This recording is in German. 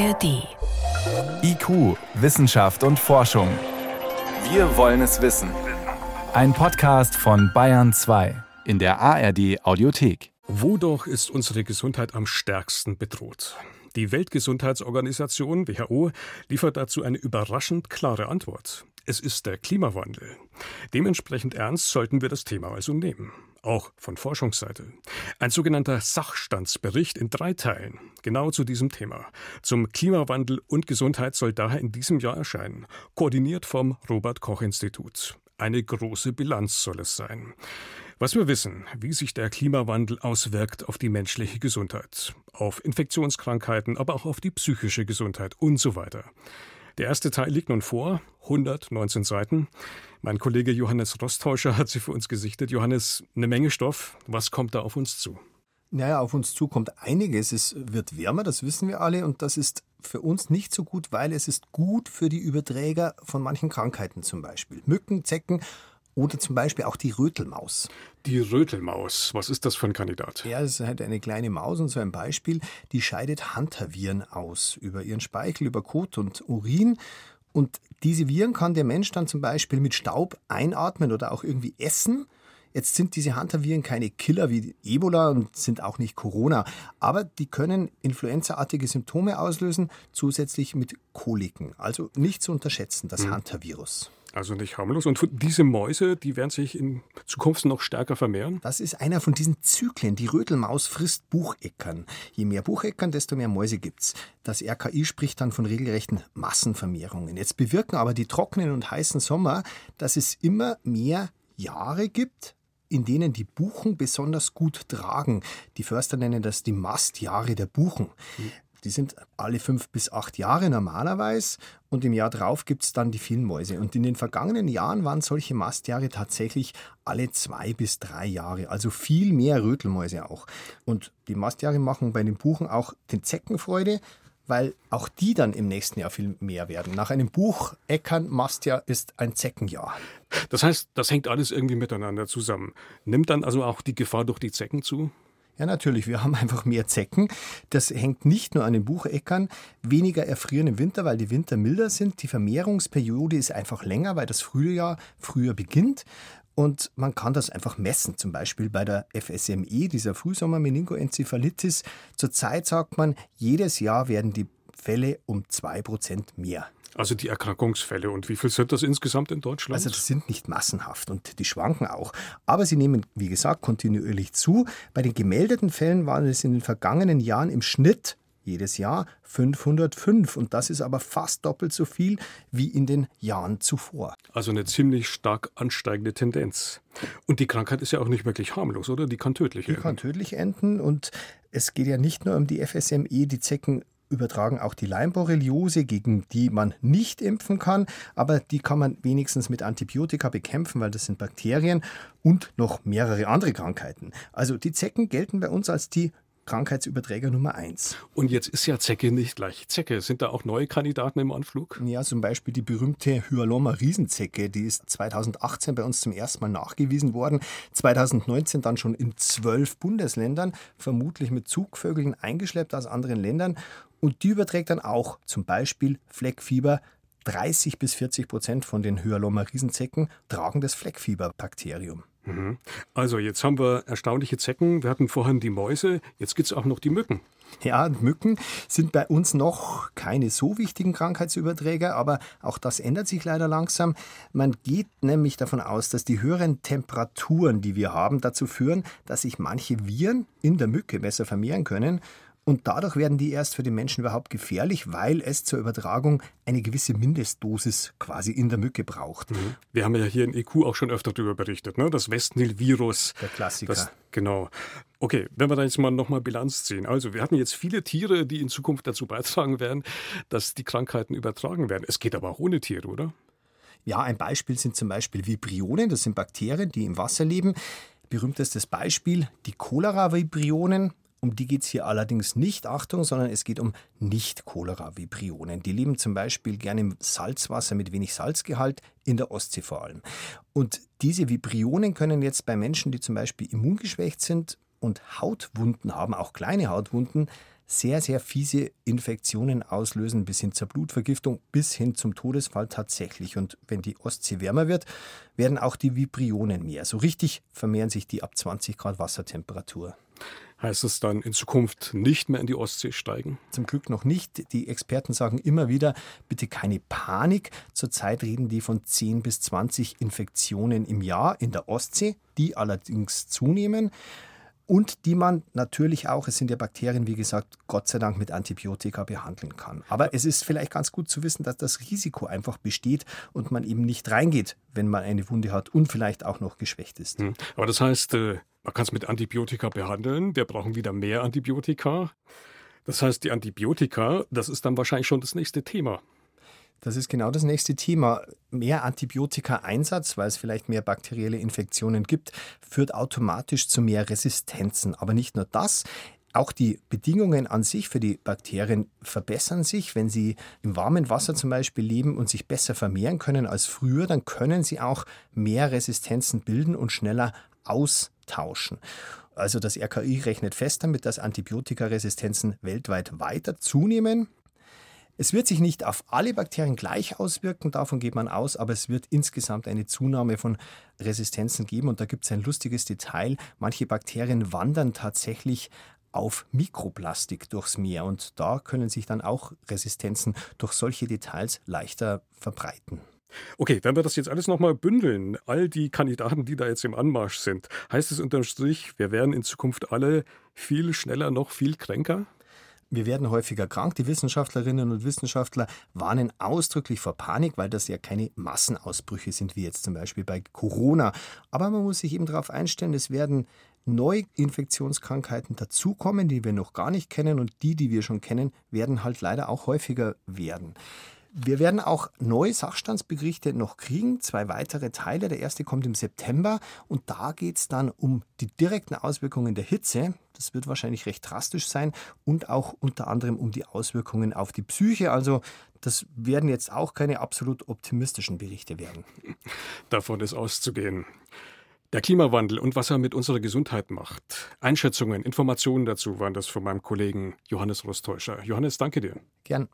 ARD. IQ, Wissenschaft und Forschung. Wir wollen es wissen. Ein Podcast von Bayern 2 in der ARD Audiothek. Wodurch ist unsere Gesundheit am stärksten bedroht? Die Weltgesundheitsorganisation WHO liefert dazu eine überraschend klare Antwort. Es ist der Klimawandel. Dementsprechend ernst sollten wir das Thema also nehmen. Auch von Forschungsseite. Ein sogenannter Sachstandsbericht in drei Teilen, genau zu diesem Thema. Zum Klimawandel und Gesundheit soll daher in diesem Jahr erscheinen, koordiniert vom Robert Koch Institut. Eine große Bilanz soll es sein. Was wir wissen, wie sich der Klimawandel auswirkt auf die menschliche Gesundheit, auf Infektionskrankheiten, aber auch auf die psychische Gesundheit und so weiter. Der erste Teil liegt nun vor, 119 Seiten. Mein Kollege Johannes Rostäuscher hat sie für uns gesichtet. Johannes, eine Menge Stoff. Was kommt da auf uns zu? Naja, auf uns zu kommt einiges. Es wird wärmer, das wissen wir alle, und das ist für uns nicht so gut, weil es ist gut für die Überträger von manchen Krankheiten zum Beispiel. Mücken, Zecken oder zum Beispiel auch die Rötelmaus. Die Rötelmaus, was ist das für ein Kandidat? Ja, es ist halt eine kleine Maus und so ein Beispiel, die scheidet Hantaviren aus über ihren Speichel, über Kot und Urin. Und diese Viren kann der Mensch dann zum Beispiel mit Staub einatmen oder auch irgendwie essen. Jetzt sind diese Hantaviren keine Killer wie Ebola und sind auch nicht Corona, aber die können influenzaartige Symptome auslösen, zusätzlich mit Koliken. Also nicht zu unterschätzen, das mhm. Hantavirus. Also nicht harmlos. Und diese Mäuse, die werden sich in Zukunft noch stärker vermehren? Das ist einer von diesen Zyklen. Die Rötelmaus frisst Bucheckern. Je mehr Bucheckern, desto mehr Mäuse gibt's. Das RKI spricht dann von regelrechten Massenvermehrungen. Jetzt bewirken aber die trockenen und heißen Sommer, dass es immer mehr Jahre gibt, in denen die Buchen besonders gut tragen. Die Förster nennen das die Mastjahre der Buchen. Mhm. Die sind alle fünf bis acht Jahre normalerweise und im Jahr drauf gibt es dann die vielen Mäuse. Und in den vergangenen Jahren waren solche Mastjahre tatsächlich alle zwei bis drei Jahre, also viel mehr Rötelmäuse auch. Und die Mastjahre machen bei den Buchen auch den Zecken Freude, weil auch die dann im nächsten Jahr viel mehr werden. Nach einem Buch Eckern Mastjahr ist ein Zeckenjahr. Das heißt, das hängt alles irgendwie miteinander zusammen. Nimmt dann also auch die Gefahr durch die Zecken zu? Ja, natürlich. Wir haben einfach mehr Zecken. Das hängt nicht nur an den Bucheckern. Weniger erfrieren im Winter, weil die Winter milder sind. Die Vermehrungsperiode ist einfach länger, weil das Frühjahr früher beginnt. Und man kann das einfach messen, zum Beispiel bei der FSME, dieser Frühsommer-Meningoenzephalitis. Zurzeit sagt man, jedes Jahr werden die Fälle um 2% mehr. Also die Erkrankungsfälle. Und wie viel sind das insgesamt in Deutschland? Also das sind nicht massenhaft und die schwanken auch. Aber sie nehmen, wie gesagt, kontinuierlich zu. Bei den gemeldeten Fällen waren es in den vergangenen Jahren im Schnitt jedes Jahr 505 und das ist aber fast doppelt so viel wie in den Jahren zuvor. Also eine ziemlich stark ansteigende Tendenz. Und die Krankheit ist ja auch nicht wirklich harmlos, oder? Die kann tödlich enden. Die kann tödlich enden und es geht ja nicht nur um die FSME, die Zecken übertragen auch die Leimborreliose, gegen die man nicht impfen kann, aber die kann man wenigstens mit Antibiotika bekämpfen, weil das sind Bakterien und noch mehrere andere Krankheiten. Also die Zecken gelten bei uns als die Krankheitsüberträger Nummer eins. Und jetzt ist ja Zecke nicht gleich Zecke. Sind da auch neue Kandidaten im Anflug? Ja, zum Beispiel die berühmte Hyaloma Riesenzecke. Die ist 2018 bei uns zum ersten Mal nachgewiesen worden. 2019 dann schon in zwölf Bundesländern, vermutlich mit Zugvögeln eingeschleppt aus anderen Ländern. Und die überträgt dann auch zum Beispiel Fleckfieber. 30 bis 40 Prozent von den Hyaloma Riesenzecken tragen das Fleckfieberbakterium. Mhm. Also jetzt haben wir erstaunliche Zecken. Wir hatten vorhin die Mäuse, jetzt gibt es auch noch die Mücken. Ja, Mücken sind bei uns noch keine so wichtigen Krankheitsüberträger, aber auch das ändert sich leider langsam. Man geht nämlich davon aus, dass die höheren Temperaturen, die wir haben, dazu führen, dass sich manche Viren in der Mücke besser vermehren können und dadurch werden die erst für den Menschen überhaupt gefährlich, weil es zur Übertragung eine gewisse Mindestdosis quasi in der Mücke braucht. Mhm. Wir haben ja hier in EQ auch schon öfter darüber berichtet, ne? das Westnil-Virus. Der Klassiker. Das, genau. Okay, wenn wir da jetzt mal nochmal Bilanz ziehen. Also, wir hatten jetzt viele Tiere, die in Zukunft dazu beitragen werden, dass die Krankheiten übertragen werden. Es geht aber auch ohne Tiere, oder? Ja, ein Beispiel sind zum Beispiel Vibrionen. Das sind Bakterien, die im Wasser leben. Berühmtestes Beispiel die Cholera-Vibrionen. Um die geht es hier allerdings nicht, Achtung, sondern es geht um Nicht-Cholera-Vibrionen. Die leben zum Beispiel gerne im Salzwasser mit wenig Salzgehalt, in der Ostsee vor allem. Und diese Vibrionen können jetzt bei Menschen, die zum Beispiel immungeschwächt sind und Hautwunden haben, auch kleine Hautwunden, sehr, sehr fiese Infektionen auslösen, bis hin zur Blutvergiftung, bis hin zum Todesfall tatsächlich. Und wenn die Ostsee wärmer wird, werden auch die Vibrionen mehr. So richtig vermehren sich die ab 20 Grad Wassertemperatur. Heißt es dann in Zukunft nicht mehr in die Ostsee steigen? Zum Glück noch nicht. Die Experten sagen immer wieder, bitte keine Panik. Zurzeit reden die von 10 bis 20 Infektionen im Jahr in der Ostsee, die allerdings zunehmen und die man natürlich auch, es sind ja Bakterien, wie gesagt, Gott sei Dank mit Antibiotika behandeln kann. Aber es ist vielleicht ganz gut zu wissen, dass das Risiko einfach besteht und man eben nicht reingeht, wenn man eine Wunde hat und vielleicht auch noch geschwächt ist. Hm. Aber das heißt, äh, man kann es mit Antibiotika behandeln. Wir brauchen wieder mehr Antibiotika. Das heißt, die Antibiotika, das ist dann wahrscheinlich schon das nächste Thema. Das ist genau das nächste Thema. Mehr Antibiotika-Einsatz, weil es vielleicht mehr bakterielle Infektionen gibt, führt automatisch zu mehr Resistenzen. Aber nicht nur das. Auch die Bedingungen an sich für die Bakterien verbessern sich. Wenn sie im warmen Wasser zum Beispiel leben und sich besser vermehren können als früher, dann können sie auch mehr Resistenzen bilden und schneller austauschen. Also das RKI rechnet fest damit, dass Antibiotikaresistenzen weltweit weiter zunehmen. Es wird sich nicht auf alle Bakterien gleich auswirken, davon geht man aus, aber es wird insgesamt eine Zunahme von Resistenzen geben. Und da gibt es ein lustiges Detail. Manche Bakterien wandern tatsächlich auf Mikroplastik durchs Meer und da können sich dann auch Resistenzen durch solche Details leichter verbreiten. Okay, wenn wir das jetzt alles nochmal bündeln, all die Kandidaten, die da jetzt im Anmarsch sind, heißt es unterm Strich, wir werden in Zukunft alle viel schneller noch viel kränker? Wir werden häufiger krank. Die Wissenschaftlerinnen und Wissenschaftler warnen ausdrücklich vor Panik, weil das ja keine Massenausbrüche sind, wie jetzt zum Beispiel bei Corona. Aber man muss sich eben darauf einstellen, es werden Neuinfektionskrankheiten dazukommen, die wir noch gar nicht kennen und die, die wir schon kennen, werden halt leider auch häufiger werden. Wir werden auch neue Sachstandsberichte noch kriegen, zwei weitere Teile. Der erste kommt im September und da geht es dann um die direkten Auswirkungen der Hitze. Das wird wahrscheinlich recht drastisch sein und auch unter anderem um die Auswirkungen auf die Psyche. Also das werden jetzt auch keine absolut optimistischen Berichte werden. Davon ist auszugehen. Der Klimawandel und was er mit unserer Gesundheit macht. Einschätzungen, Informationen dazu waren das von meinem Kollegen Johannes Rostäuscher. Johannes, danke dir. Gern.